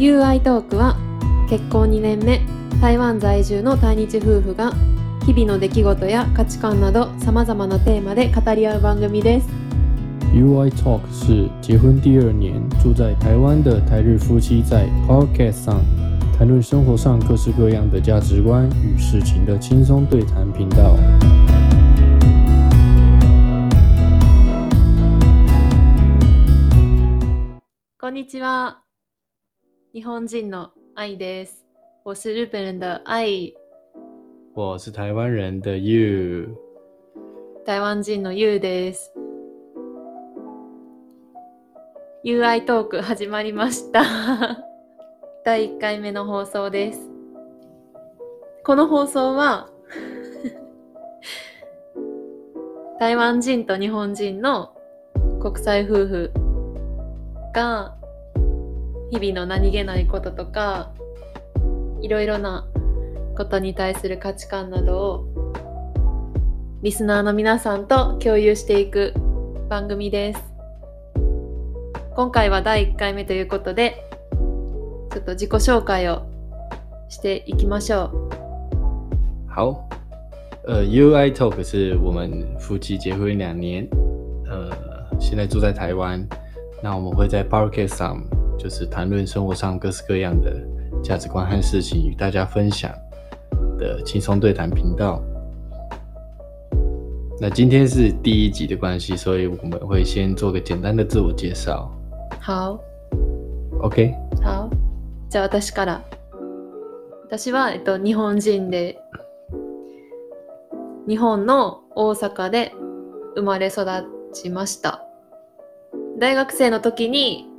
UI トークは結婚2年目台湾在住の対日夫婦が日々の出来事や価値観などさまざまなテーマで語り合う番組です UI Talk 是结婚第二年住在台湾的台日夫妻在 Podcast 上谈论生活上各式各样的价值观与事情的轻松对谈频道。こんにちは日本人の愛です我是日本人的愛我是台湾人的 You，台湾人の YOU です。UI トーク始まりました。第1回目の放送です。この放送は 台湾人と日本人の国際夫婦が日々の何気ないこととかいろいろなことに対する価値観などをリスナーの皆さんと共有していく番組です。今回は第1回目ということで、ちょっと自己紹介をしていきましょう。好，呃，UI Talk 是我们夫妻结婚两年，呃，现在住在台湾。那我们会在 Podcast 上，就是谈论生活上各式各样的价值观和事情，与大家分享的轻松对谈频道。那今天是第一集的关系，所以我们会先做个简单的自我介绍。好。OK，好。じゃあ私から。私は、えっと、日本人で、日本の大阪で生まれ育ちました。大学生の時に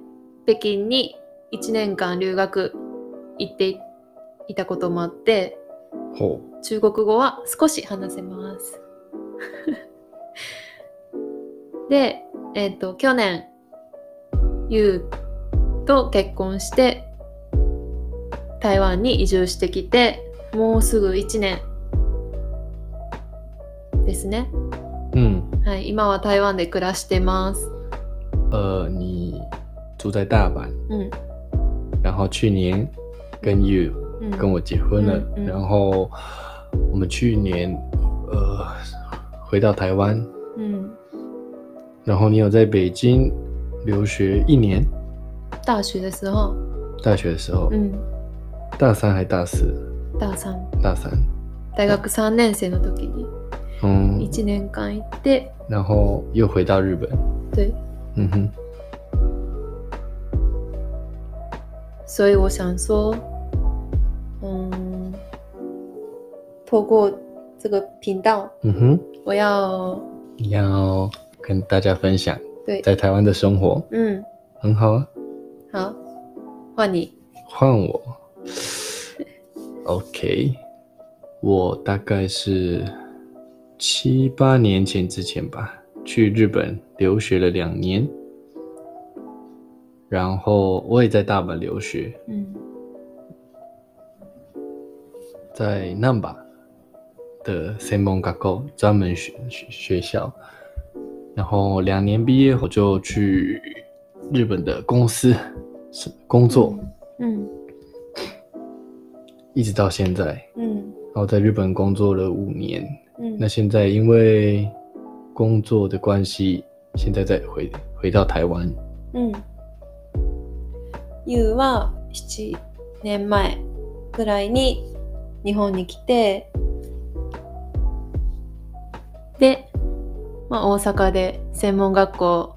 北京に1年間留学行っていたこともあって、好，中国語は少し話せます。で、えっ、と、去年、ゆうと結婚して、台湾に移住してきて、もうすぐ1年ですね。嗯，はい、今は台湾で暮らしてます。呃，你住在大阪，うん。然后去年跟 You うん、跟我结婚了，嗯嗯然后我们去年呃回到台湾，うん。然后你有在北京留学一年，大学的时候、大学的时候，うん。大三还大四？大3。大三，大学3年生の時に嗯， 1年間行って、然后又回到日本，对。嗯哼， 所以我想说，嗯，透过这个频道，嗯哼，我要你要跟大家分享对，在台湾的生活，嗯，很好啊，好，换你，换我，OK，我大概是七八年前之前吧，去日本留学了两年，然后我也在大阪留学，嗯。在难吧的 s e m o n g a k o 专门学学学校，然后两年毕业我就去日本的公司是工作，嗯。一直到现在。嗯。然后在日本工作了五年，嗯。那现在因为工作的关系，现在再回回到台湾。うん。ゆうは7年前ぐらいに日本に来て、で、まあ、大阪で専門学校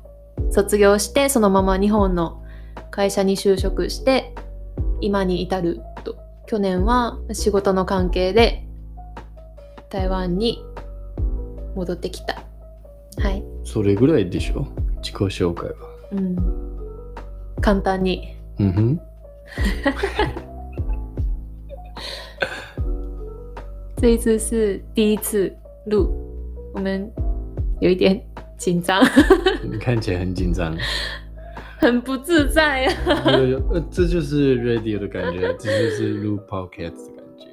卒業して、そのまま日本の会社に就職して、今に至ると。去年は仕事の関係で台湾に戻ってきた。はい。それぐらいでしょ？自己紹介は。うん。簡単に。这一次是第一次录，我们有一点紧张，你看起来很紧张。很不自在啊。呃，这就是 radio 的感觉，这就是录 podcast 的感觉。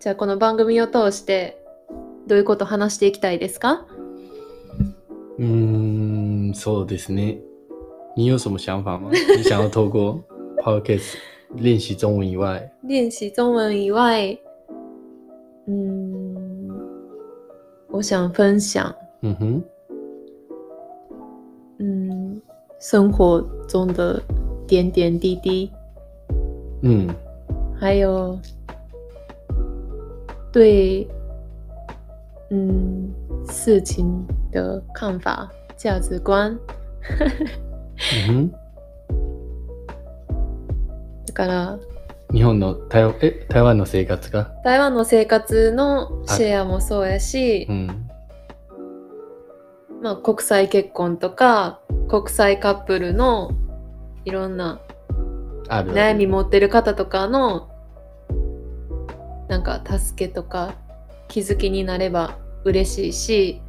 じゃあこの番組を通してどういうことを話していきたいですか？うーん、そうですね。你有什么想法吗？你想要透过？Podcast 练习中文以外，练习中文以外，嗯，我想分享，嗯哼，嗯，生活中的点点滴滴，嗯。还有对嗯事情的看法、价值观。嗯だから。哼，日本の台湾え台湾の生活が、台湾の生活のシェアもそうやしう、ん。まあ、国際結婚とか国際カップルのいろんな悩み持ってる方とかのなんか助けとか気づきになれば嬉しいし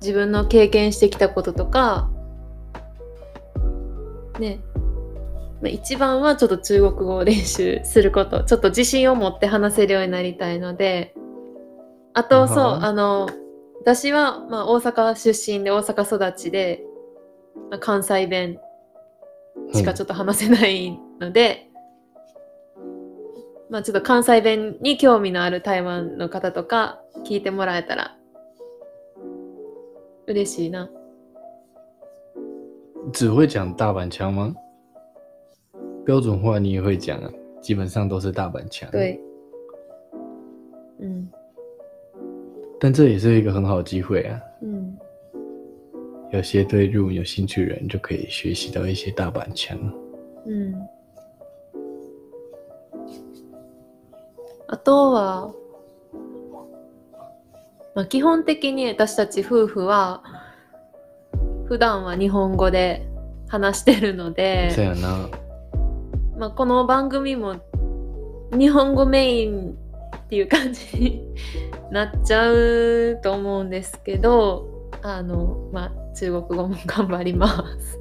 自分の経験してきたこととかねまあ一番はちょっと中国語を練習することちょっと自信を持って話せるようになりたいのであとそううんあの私は、まあ、大阪出身で大阪育ちで、まあ、関西弁しかちょっと話せないので、まあちょっと関西弁に興味のある台湾の方とか聞いてもらえたら嬉しいな。只会讲大阪腔吗？标准话你也会讲啊，基本上都是大阪腔。，对。嗯但这也是一个很好的机会啊。嗯有些对日文有兴趣的人就可以学习到一些大阪腔。うん。あとは、まあ、基本的に私たち夫婦は普段は日本語で話してるので、这样呢， まあ、この番組も日本語メインっていう感じに なっちゃうと思うんですけどあの、まあ、中国語も頑張ります。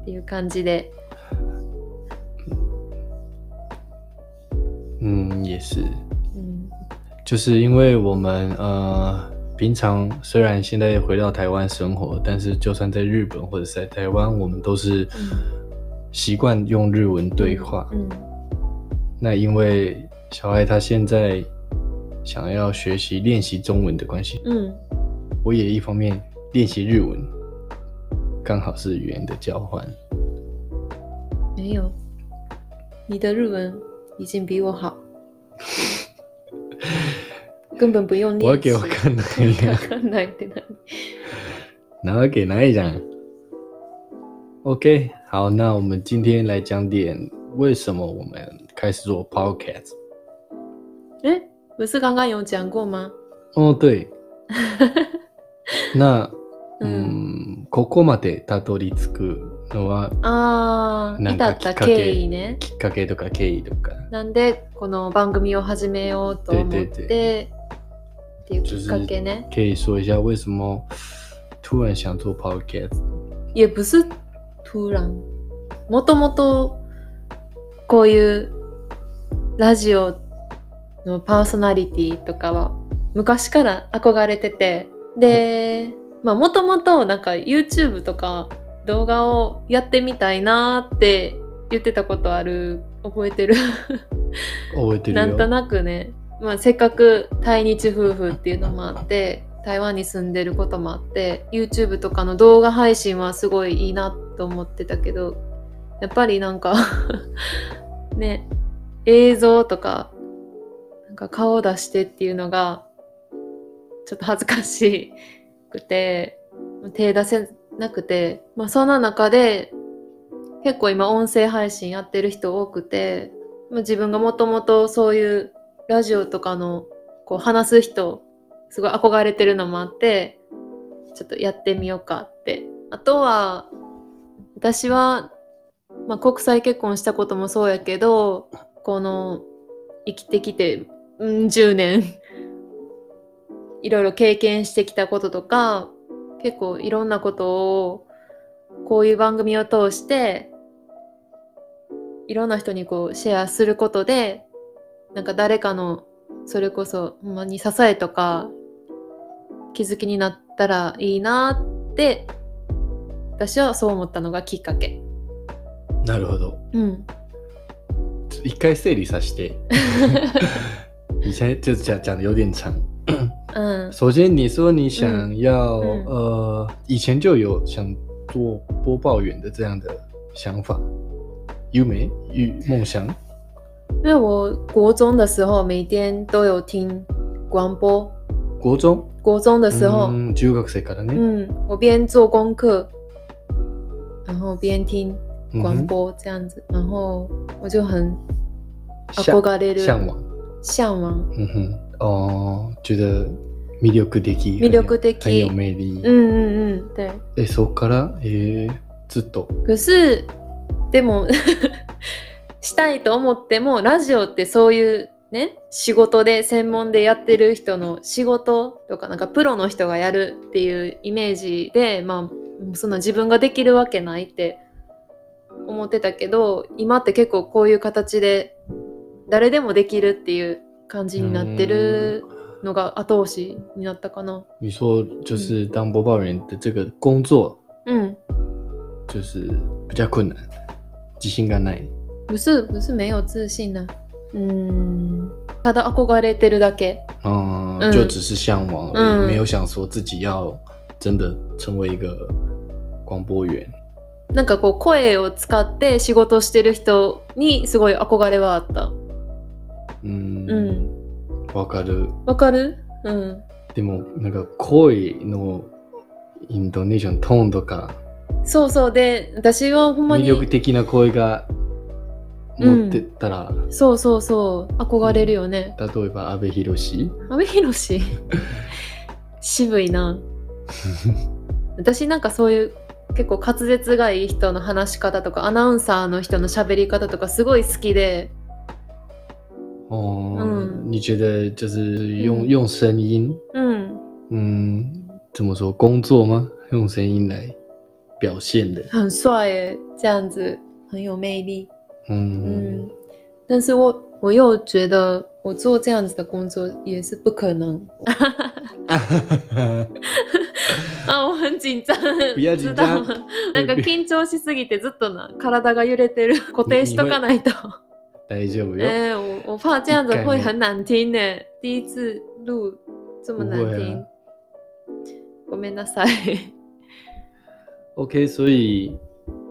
っていう感じで。嗯，也是，うん。就是因为我们呃，平常虽然现在回到台湾生活，但是就算在日本或者是在台湾，我们都是习惯用日文对话。うん那因为小爱他现在想要学习练习中文的关系，うん我也一方面练习日文，刚好是语言的交换。没有你的日文已经比我好根本不用我要练习给我看哪一わ个？かんないって何然后给哪一讲？OK， 好，那我们今天来讲点为什么我们开始做 Podcast。え不是刚刚有讲过吗？哦，对，那うん嗯，ここまでたどり着くのはああ、なん至ったかきっかけ経緯ね。きっかけとか経緯とか。なんでこの番組を始めようと思って对对っていうきっかけね。可以说一下为什么突然想做 Podcast？いや、ブス突然。もともとこういうラジオのパーソナリティとかは昔から憧れてて、で、まあもともとなんか YouTube とか動画をやってみたいなーって言ってたことある。覚えてる？覚えてるよ。なんとなくね、まあ、せっかく対日夫婦っていうのもあって台湾に住んでることもあって YouTube とかの動画配信はすごいいいなと思ってたけどやっぱりなんか ね映像とかなんか顔を出してっていうのがちょっと恥ずかしくて手出せなくて、まあ、そんな中で結構今音声配信やってる人多くてま自分がもともとそういうラジオとかのこう話す人すごい憧れてるのもあってちょっとやってみようかって。あとは私は、まあ、国際結婚したこともそうやけどこの生きてきて、うん、10年いろいろ経験してきたこととか結構いろんなことをこういう番組を通していろんな人にこうシェアすることでなんか誰かのそれこそほんまに支えとか気づきになったらいいなって私はそう思ったのがきっかけ。なるほど。うん。一回整理させて。你现在就讲讲的有点长。嗯首先，你说你想要、嗯嗯呃，以前就有想做播报员的这样的想法，有没与梦想？因为我国中的时候每天都有听广播，国中？国中的时候，嗯，中学生からね。嗯，我边做功课，然后边听广播这样子，然后我就很向憧れる向往。向往，嗯哼，哦，觉得魅力的，魅力的很有魅力。嗯嗯嗯，对。え、そこから、えー、ずっと。可是でも したいと思ってもラジオってそういうね仕事で専門でやってる人の仕事とかなんかプロの人がやるっていうイメージでまあそんな自分ができるわけないって思ってたけど今って結構こういう形で誰でもできるっていう感じになってるのが後押しになったかな。你说就是当播报员的这个工作，うん。就是比较困难，自信がない？不是不是没有自信呢、嗯，ただ憧れてるだけ。嗯，嗯就只是向往嗯没有想说自己要真的成为一个广播员。なんかこう声を使って仕事してる人にすごい憧れはあった。うん、うん。わかる。わかる？うん。でもなんか声のインドネシアントーンとかそうそうで私はほんま魅に力的な声が持ってたら、そうそうそう憧れるよね。例えば阿部寛阿部寛？渋いな。私なんかそういう結構滑舌がいい人の話し方とかアナウンサーの人の喋り方とかすごい好きで。哦，嗯你觉得就是用、嗯用声音，うん。嗯，怎么说工作吗？用声音来表现的，很帅耶，这样子很有魅力。嗯嗯，但是我我又觉得我做这样子的工作也是不可能 啊，我很紧张，不要紧张なんか緊張しすぎてずっとな体が揺れてる，固定しとかないと。大丈夫よ。哎、我我怕这样子会很难听呢，第一次录这么难听啊，ごめんなさい。OK，所以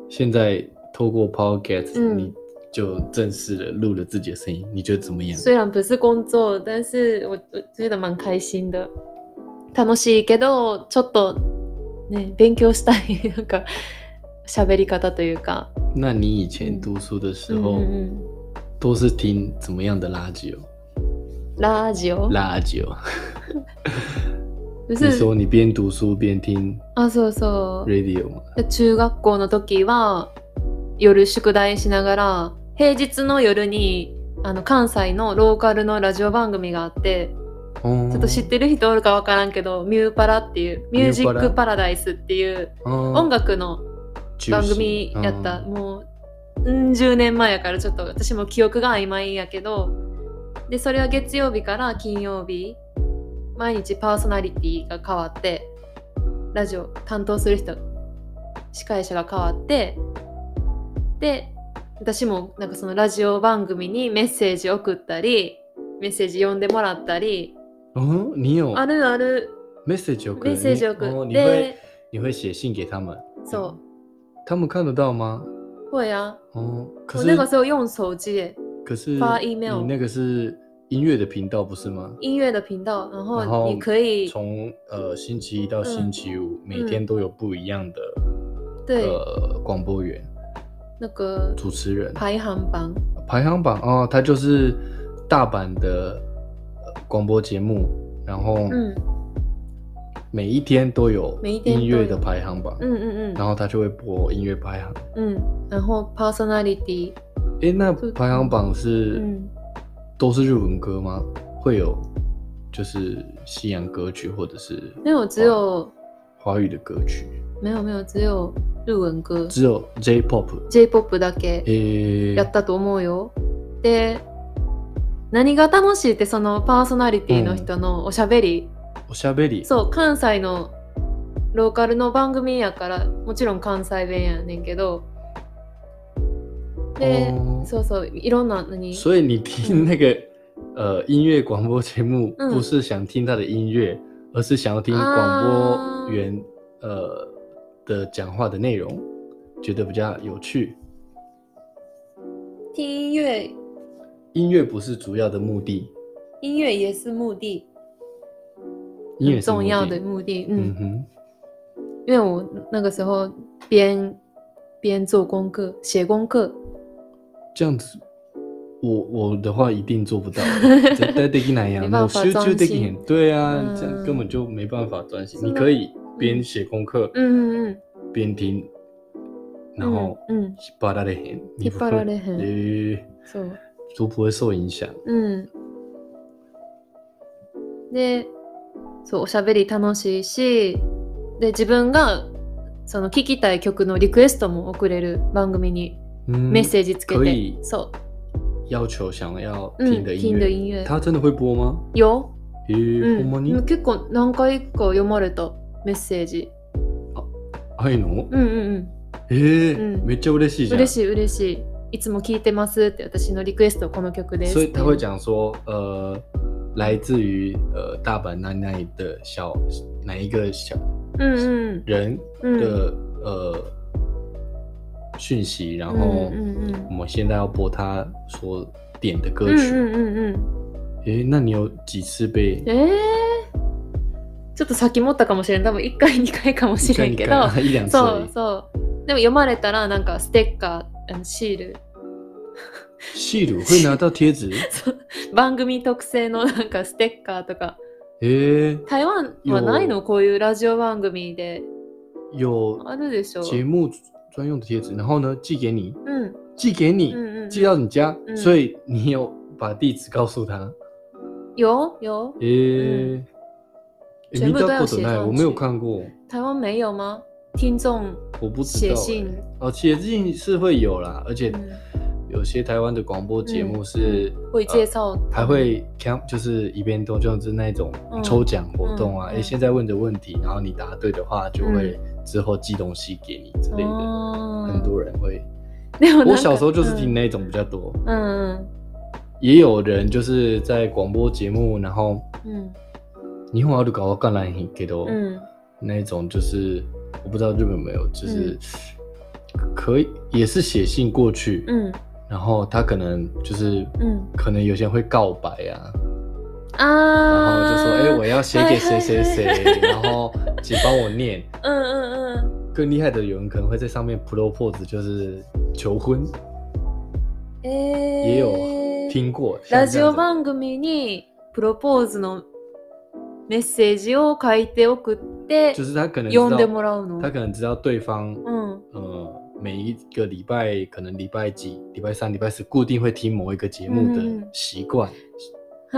现在透过 Podcast，、嗯你就正式的录了自己的声音，你觉得怎么样？虽然不是工作，但是我我觉得蛮开心的。楽しいけど、ちょっとね、勉強したいなんか喋り方というか。那你以前读书的时候、うんうん都是听怎么样的垃圾哦？ラジオ？垃圾哦！不是你说你边读书边听あ、そうそう。radio 中学校の時は夜宿題しながら平日の夜にあの関西のローカルのラジオ番組があって哦ちょっと知ってる人おるかわからんけどミューパラっていうミュージックパラ。ダイスっていう哦音楽の番組やった、もううん10年前やからちょっと私も記憶が曖昧やけどでそれは月曜日から金曜日毎日パーソナリティが変わってラジオ担当する人司会者が変わってで私もなんかそのラジオ番組にメッセージ送ったりメッセージ読んでもらったり哦，你有あるある。message 送メッセージ送哦，っ你会て你会写信给他们，そう。他们看得到吗？会啊哦，可我是那个时候用手机耶可是发 email 你那个是音乐的频道不是吗？音乐的频道，然然后后你可以从呃星期一到星期五，每天都有不一样的、对、呃广播员、那个主持人。排行榜，排行榜哦，他就是大阪的呃广播节目，然后嗯。每一天都有音乐的排行榜，嗯嗯嗯。然后他就会播音乐排行。嗯嗯，然后 personality，诶，那排行榜是、嗯，都是日文歌吗？会有就是西洋歌曲或者是没有只有华语的歌曲，没有没有只有日文歌。只有 J-pop。J-POP だけ诶、やったと思うよ。で、何が楽しいってそのパーソナリティの人のおしゃべり、おしゃべり。そう関西のローカルの番組やからもちろん関西弁やねんけど。で、哦そうそういろんな何？所以你听那个、呃音乐广播节目，嗯。不是想听他的音乐，而是想要听广播员、呃的讲话的内容，觉得比较有趣。听音乐，音乐不是主要的目的，音乐也是目的，音乐是目很重要的的。目的。嗯，嗯哼，因为我那个时候边边做功课、写功课，这样子，我我的话一定做不到，絶対できないやもう集中できへ专ん。对啊，嗯这样根本就没办法专心。你可以边写功课嗯嗯边听，然嗯，后嗯，引っ張られへん。你引っ張られへんえそう。ー都不会受影响。うん。で、そう、おしゃべり楽しいし、で、自分がその聴きたい曲のリクエストも送れる番組に嗯メッセージつけて可以。そ要求想要听的音听的乐，音乐。他真的会播吗？よ。诶、ほうんん。まに？結構何回か読まれたメッセージ。はいの？うんうんえーうんめっちゃ嬉しいうん。じゃん。嬉しい嬉しい。いつも聴いてますって私のリクエストこの曲です。所以他会讲说，呃，来自于呃大阪的小哪一个小うんうん。人うん。的、呃讯息，然うん后我们现在要播他所点的歌うん曲。うんうんうん。诶、那你有几次被？えー、ちょっと先持ったかもしれん。多分1回2回かもしれんけど。そう。そう。でも読まれたらなんかステッカーあのシール。シール？会拿到贴紙？そう。番組特製のなんかステッカーとか。诶、台湾はないの？こういうラジオ番組で。有あるでしょ。节目专用的贴纸，然后呢寄给你，うん寄给你，うんうんうん寄到你家，嗯所以你有把地址告诉他。有有诶、诶全部都要見たことない，写上我没有去看过，台湾没有吗听众我不知道、写信欸。哦，写信是会有啦，而且嗯有些台湾的广播节目是、会介绍呃还会 cam 就是一边都就是那种嗯抽奖活动啊，嗯嗯诶、现在问的问题，然后你答对的话，就会 之后寄东西给你之类的。哦很多人会，でもなんか我小时候就是听那种比较多，うんうん也有人就是在广播节目，然后うん日本あるかわからないけど、うん那一种就是我不知道日本有没有，就是可以也是写信过去，うん然后他可能就是うん可能有些人会告白啊， 然后就说哎、我要写给谁谁谁，然后请帮我念。うんうんうん更厉害的有人可能会在上面 propose，就是求婚，えー也有听过。像ラジオ番組にプロポーズのメッセージを書いて送って就是他可能知読んで道，もらうの？他可能知道对方うん呃每一个礼拜可能礼拜几、礼拜三、礼拜四固定会听某一个节目的嗯习惯，は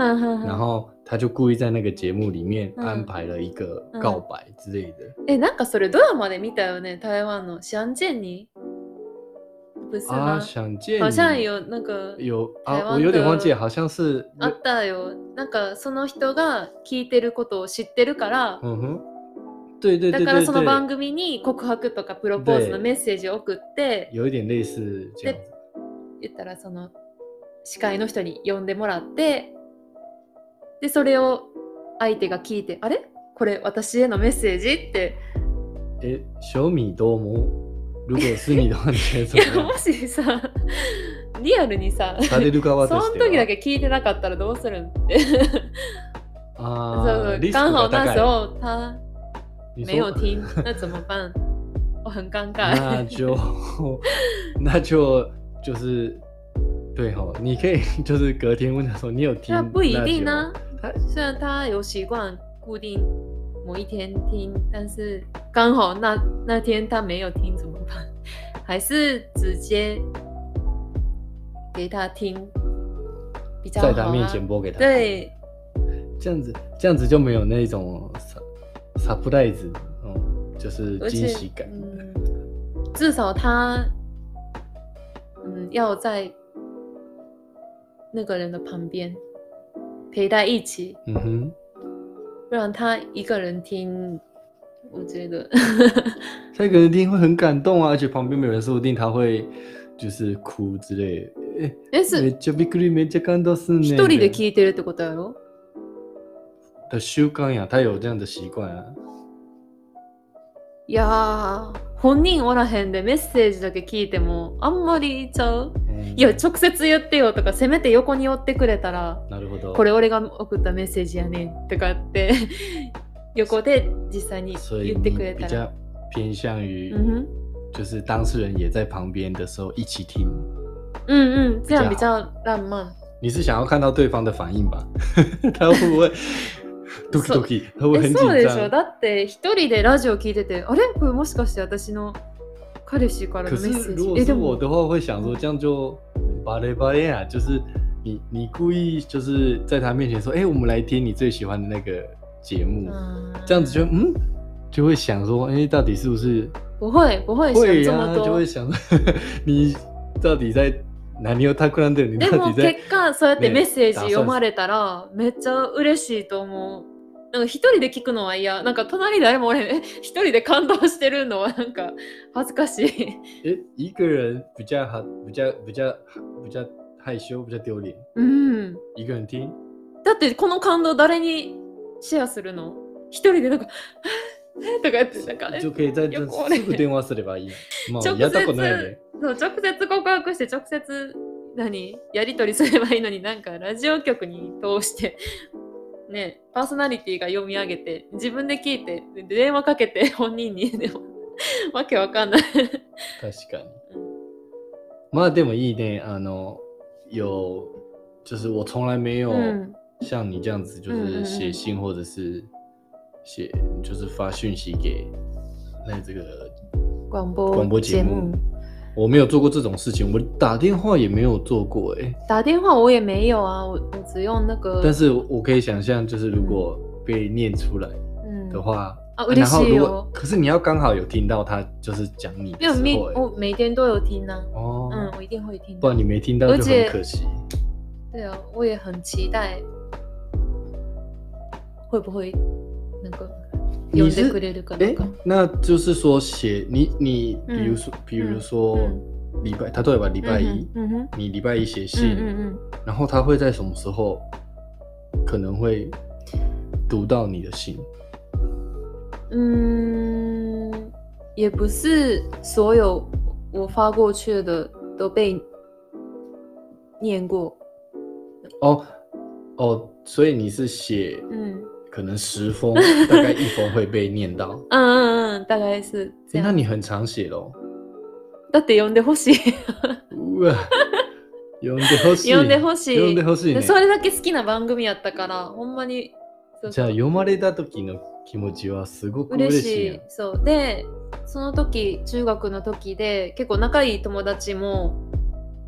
んはんはん然后他就故意在那个节目里面嗯。安排了一个告白之类的。えなんかそれドラマで見たよね？台湾のシャンチェンに不是啊，吗想见好像你有那个有啊，台湾我有点忘记好像是あったよ。なんかその人が聞いてることを知ってるから嗯哼，对对だ对对からその番对，組に告白とかプロポーズの对メッセージを送って有一点类似这样子。言ったらその司会の人に呼んでもらってでそれを相手が聞いてあれ？これ私へのメッセージ？って。哎，小米多么？如果是你的话，你觉得いや样も？しさリアルにさされる側そのとしては。時だけ聞いてなかったらどうするんって。そう啊，そうリスク刚好那。时候他你没有说听那怎么办我很尴尬那就那就就是对哈，你可以 就是隔天问他说你有听？那不一定呢、他虽然他有习惯固定某一天听，但是刚好那那天他没有听怎么办？还是直接给他听比较好、啊？在他面前播给他，，对，这样子这样子就没有那种 surprise，哦，就是惊喜感。嗯，至少他嗯要在那个人的旁边陪在一起，嗯哼，不然他一个人听，我觉得 他一个人听会很感动啊，而且旁边没有人，说不定他会就是哭之类的。え、え、めす、っちゃびっくり、めっちゃ感動すんねん。一人でい聞いてるってことやろ的習慣呀，他有这样的习惯啊。いやー、本人おらへんでメッセージだけ聞いても、あんまりちゃう嗯いや、直接言ってよとか、せめて横に寄ってくれたら、なるほど。これ俺が送ったメッセージやねんとかって、横で実際に言って你くれたら。偏向于，嗯哼，就是当事人也在旁边的时候一起听。嗯嗯，这样比较浪漫。你是想要看到对方的反应吧？他会不会 doki doki？他会え很紧そうでしょ？张？だって一人でラジオ聞いててあれ？これもしかして私の彼氏から可のメッセー是如果ジえでも。是我的话，会想说这样就巴雷巴雷啊，就是你你故意就是在他面前说，哎、我们来听你最喜欢的那个节目，嗯这样子就嗯就会想说，哎、到底是不是？不会不会想这么多。就会想说 你到底在何を企んでる？你でも結果そうやってねメッセージ読まれたらめっちゃ嬉しいと思うなんか一人で聞くのは嫌。なんか隣誰もおれへん。え一人で感動してるのは なんか恥ずかしい。哎，一个人比较好，比较比较比较害羞，比较丢脸。うん。一个人听，だってこの感動誰にシェアするの？一人でなんか とかやってなんかえ就可以在这よく俺すぐ電話すればいい。まあ直やったことない接ね。そう直接告白して直接何？やり取りすればいいのになんかラジオ局に通してねパーソナリティが読み上げて自分で聞いてで電話かけて 本人にでも わけわかんない。確かに。まあでもいいね。あの有就是我从来没有うん像你这样子，就是写信或者是写就是发讯息给那这个广播广播节目目。我没有做过这种事情，我打电话也没有做过哎、打电话我也没有啊，我我只用那个。但是我可以想象，就是如果被念出来嗯的话，啊，然后如果嬉しいよ。可是你要刚好有听到他就是讲你的因为每时候、欸，我每天都有听呢、哦，嗯，我一定会听的。不然你没听到就而且很可惜。对啊，我也很期待，会不会那个 你是呼んでくれるか哎なんか。，那就是说写你你嗯比如说、比如说嗯礼拜，他对吧？礼拜一，嗯哼，你礼拜一写嗯信，嗯嗯然后他会在什么时候可能会读到你的信？嗯，嗯，也不是所有我发过去的都被念过。哦哦，所以你是写嗯 可能十封，大概一封会被念到。嗯嗯嗯，大概是这诶样。那你很常写咯？だって呼んでほしい。うわ呼んでほしい。呼んでほしい。呼んでほしいねで。それだけ好きな番組やったから、ほんまに。じゃあ読まれた時の気持ちはすごく嬉し嬉しいやんい。そう。で、その時、中学の時で、結構仲いい友達も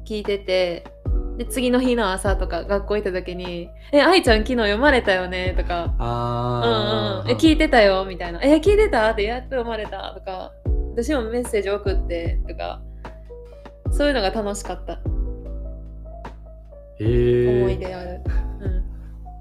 聞いてて、で、次の日の朝とか学校行った時に、え、愛ちゃん昨日読まれたよね？とか、うんうん。え、聞いてたよ？みたいな。え、聞いてた？ってやっと読まれた？とか、私もメッセージ送って？とか、そういうのが楽しかった。へ思いえ。出ある。うん。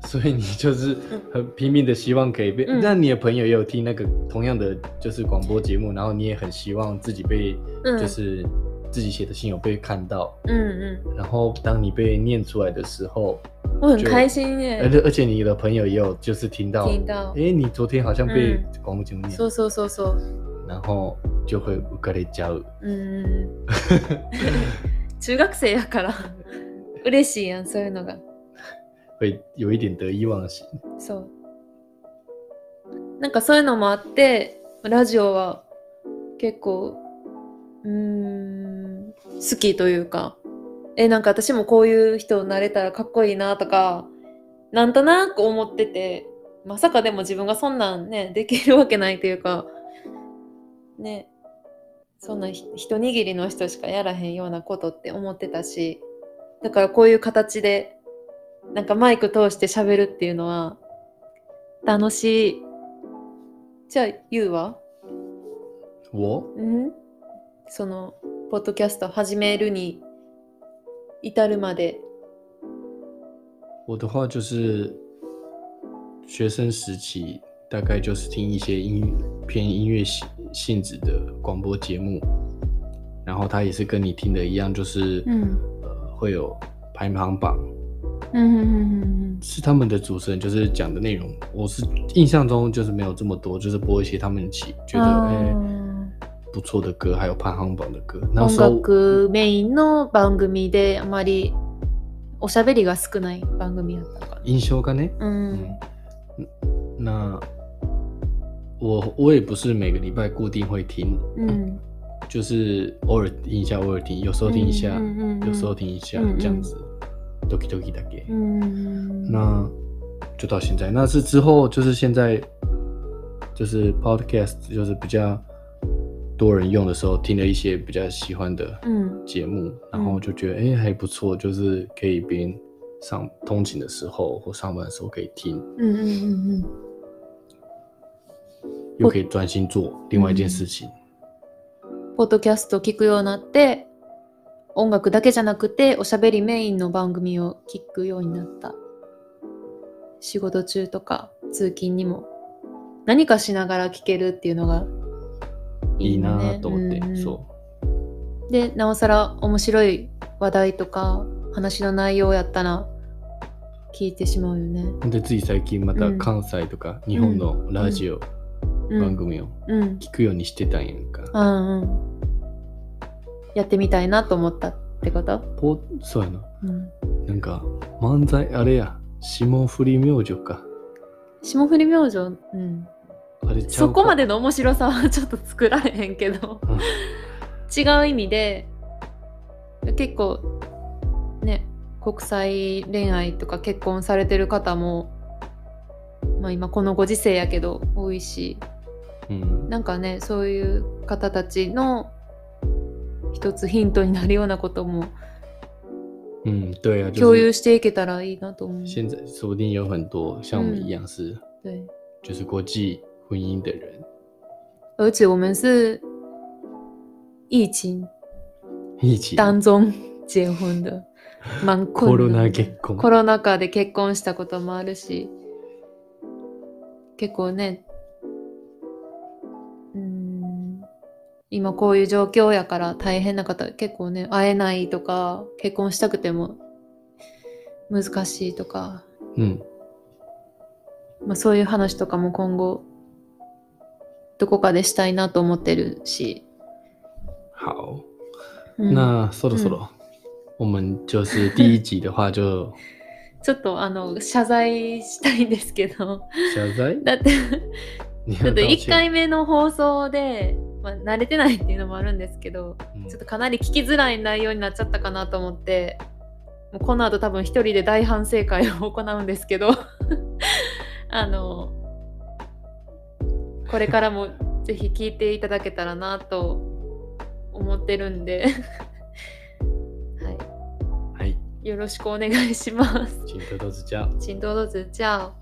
所以你就是很拼命的希望可以被，嗯那你的朋友也有听那个同样的就是广播节目，然后你也很希望自己被，嗯就是自己写的信有被看到，うんうん。然后当你被念出来的时候，就我很开心而耶。且而且你的朋友也有就是听到，听到哎，你昨天好像被嗯广播节目念，そうそうそうそう。然后就会浮かれちゃう。うん。中学生やから嬉しいやんそういうのが。会有一点得意忘形。そう。なんかそういうのもあってラジオは結構うーん。好きというか。えなんか私もこういう人になれたらかっこいいなとかなんとなく思っててまさかでも自分がそんなんねできるわけないというかね。そんなひ一握りの人しかやらへんようなことって思ってたしだからこういう形でなんかマイク通して喋るっていうのは楽しい。じゃあ、ゆうは我うん？その、ポッドキャスト始めるに至るまで。我的话就是学生时期，大概就是听一些音偏音乐性性质的广播节目， 然后它也是跟你听的一样，就是、嗯呃会有排行榜，うんうんうん是他们的主持人就是讲的内容，我是印象中就是没有这么多，就是播一些他们起觉得あ哎、ー 不错的歌，还有排行榜的歌。那音时候楽メインの番組であまりおしゃべりが少ない番組やったか印象がね，な。うん。嗯，那我我也不是每个礼拜固定会听，うん。就是偶尔听一下，偶尔听，有时候听一下，嗯嗯嗯嗯有时候听一下，嗯嗯这样子，doki doki だけ。うん。那就到现在，那是之后就是现在就是 podcast 就是比较多人用的时候，听了一些比较喜欢的うん。节目，然后就觉得哎、诶还不错，就是可以边上通勤的时候或上班的时候可以听，うんうんうんうん。又可以专心做另外一件事情。ポッドキャスト聞くようになって、音楽だけじゃなくて、おしゃべりメインの番組を聞くようになった。仕事中とか通勤にも何かしながら聞けるっていうのがいい。なと思って、うんうんそう。で、なおさら面白い話題とか話の内容やったら聞いてしまうよね。でつい最近またうん関西とか日本のラジオうん。番組をうん。聞くようにしてたんやんか。うんうん。やってみたいなと思ったってこと？ポそうやな。うん。なんか漫才あれや霜降り明星か。霜降り明星、うん。そこまでの面白さはちょっと作られへんけど、うん。違う意味で結構ね国際恋愛とか結婚されてる方も、まあ、今このご時世やけど多いし。うん。なんかねそういう方たちの一つヒントになるようなことも嗯，对啊，共就是有していけたらいいなと思う。现在说不定有很多像我们一样是、对，就是国际婚姻的人，而且我们是疫情一起当中结婚的，蛮コロ困難的ナ結婚。コロナ禍で結婚したこともあるし結構ねうーん今こういう状況やから大変な方結構ね会えないとか結婚したくても難しいとか、嗯，まあ、そういう話とかも今後どこかでしたいなと思ってるし、好，うん。那そろそろ、我们就是第一集的话就 ちょっとあの謝罪したいんですけど。謝罪？だって你ちょっと1要道歉？回目の放送で、まあ、慣れてないっていうのもあるんですけど嗯ちょっとかなり聞きづらい内容になっちゃったかなと思ってもうこの後多分一人で大反省会を行うんですけど。あのこれからもぜひ聞いていただけたらなと思ってるんで、は はい、い、よろしくお願いします。请多多指教。请多多指教。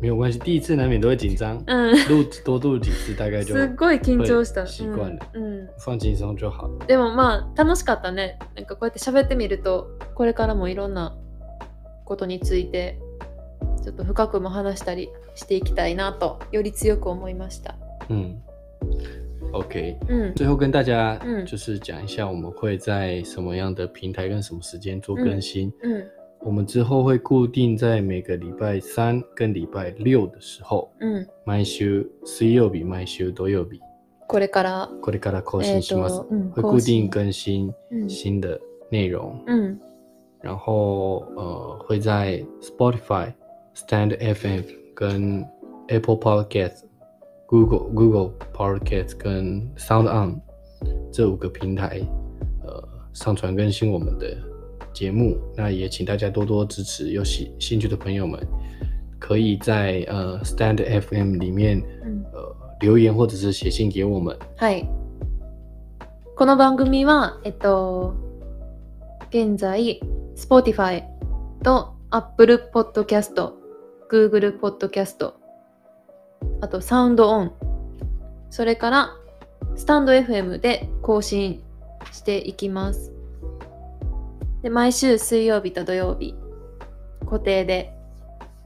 没有关系，第一次难免都会紧张，うん。录多录几次大概就是っごい緊張した。習慣了ん放轻松就好。でもまあ楽しかったね。なんかこうやって喋ってみるとこれからもいろんなことについてちょっと深くも話したりしていきたいなとより強く思いました。嗯，OK。うん。最后跟大家嗯就是讲一下，我们会在什么样的平台跟什么时间做更新。うん。我们之后会固定在每个礼拜三跟礼拜六的时候，うん。毎週水曜日、毎週土曜日，これから、これから更新します。えーとうん会固定更新うん。新的内容，うん。然后呃会在 Spotify、Stand FM 跟 Apple Podcast、Google Google Podcast 跟 Sound On 这五个平台呃上传更新我们的节目。那也请大家多多支持，有兴兴趣的朋友们可以在呃 Stand FM 里面うん呃留言或者是写信给我们。はい。この番組は、えっと、現在、Spotify と Apple Podcast、Google Podcast、あと SoundOn、それからスタンド FM で更新していきます。で、毎週水曜日と土曜日、固定で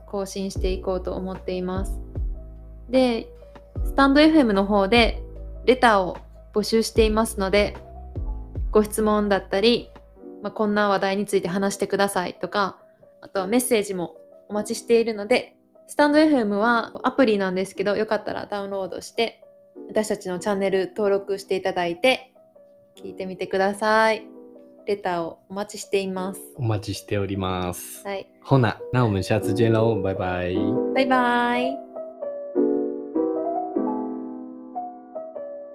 更新していこうと思っています。で、スタンド FM の方でレターを募集していますので、ご質問だったり、まあ、こんな話題について話してくださいとか、あとはメッセージもお待ちしているので、スタンド FM はアプリなんですけど、よかったらダウンロードして、私たちのチャンネル登録していただいて、聞いてみてください。レターをお待ちしています。お待ちしております。はい。ほな，那我们下次见喽，拜拜。バイバイ。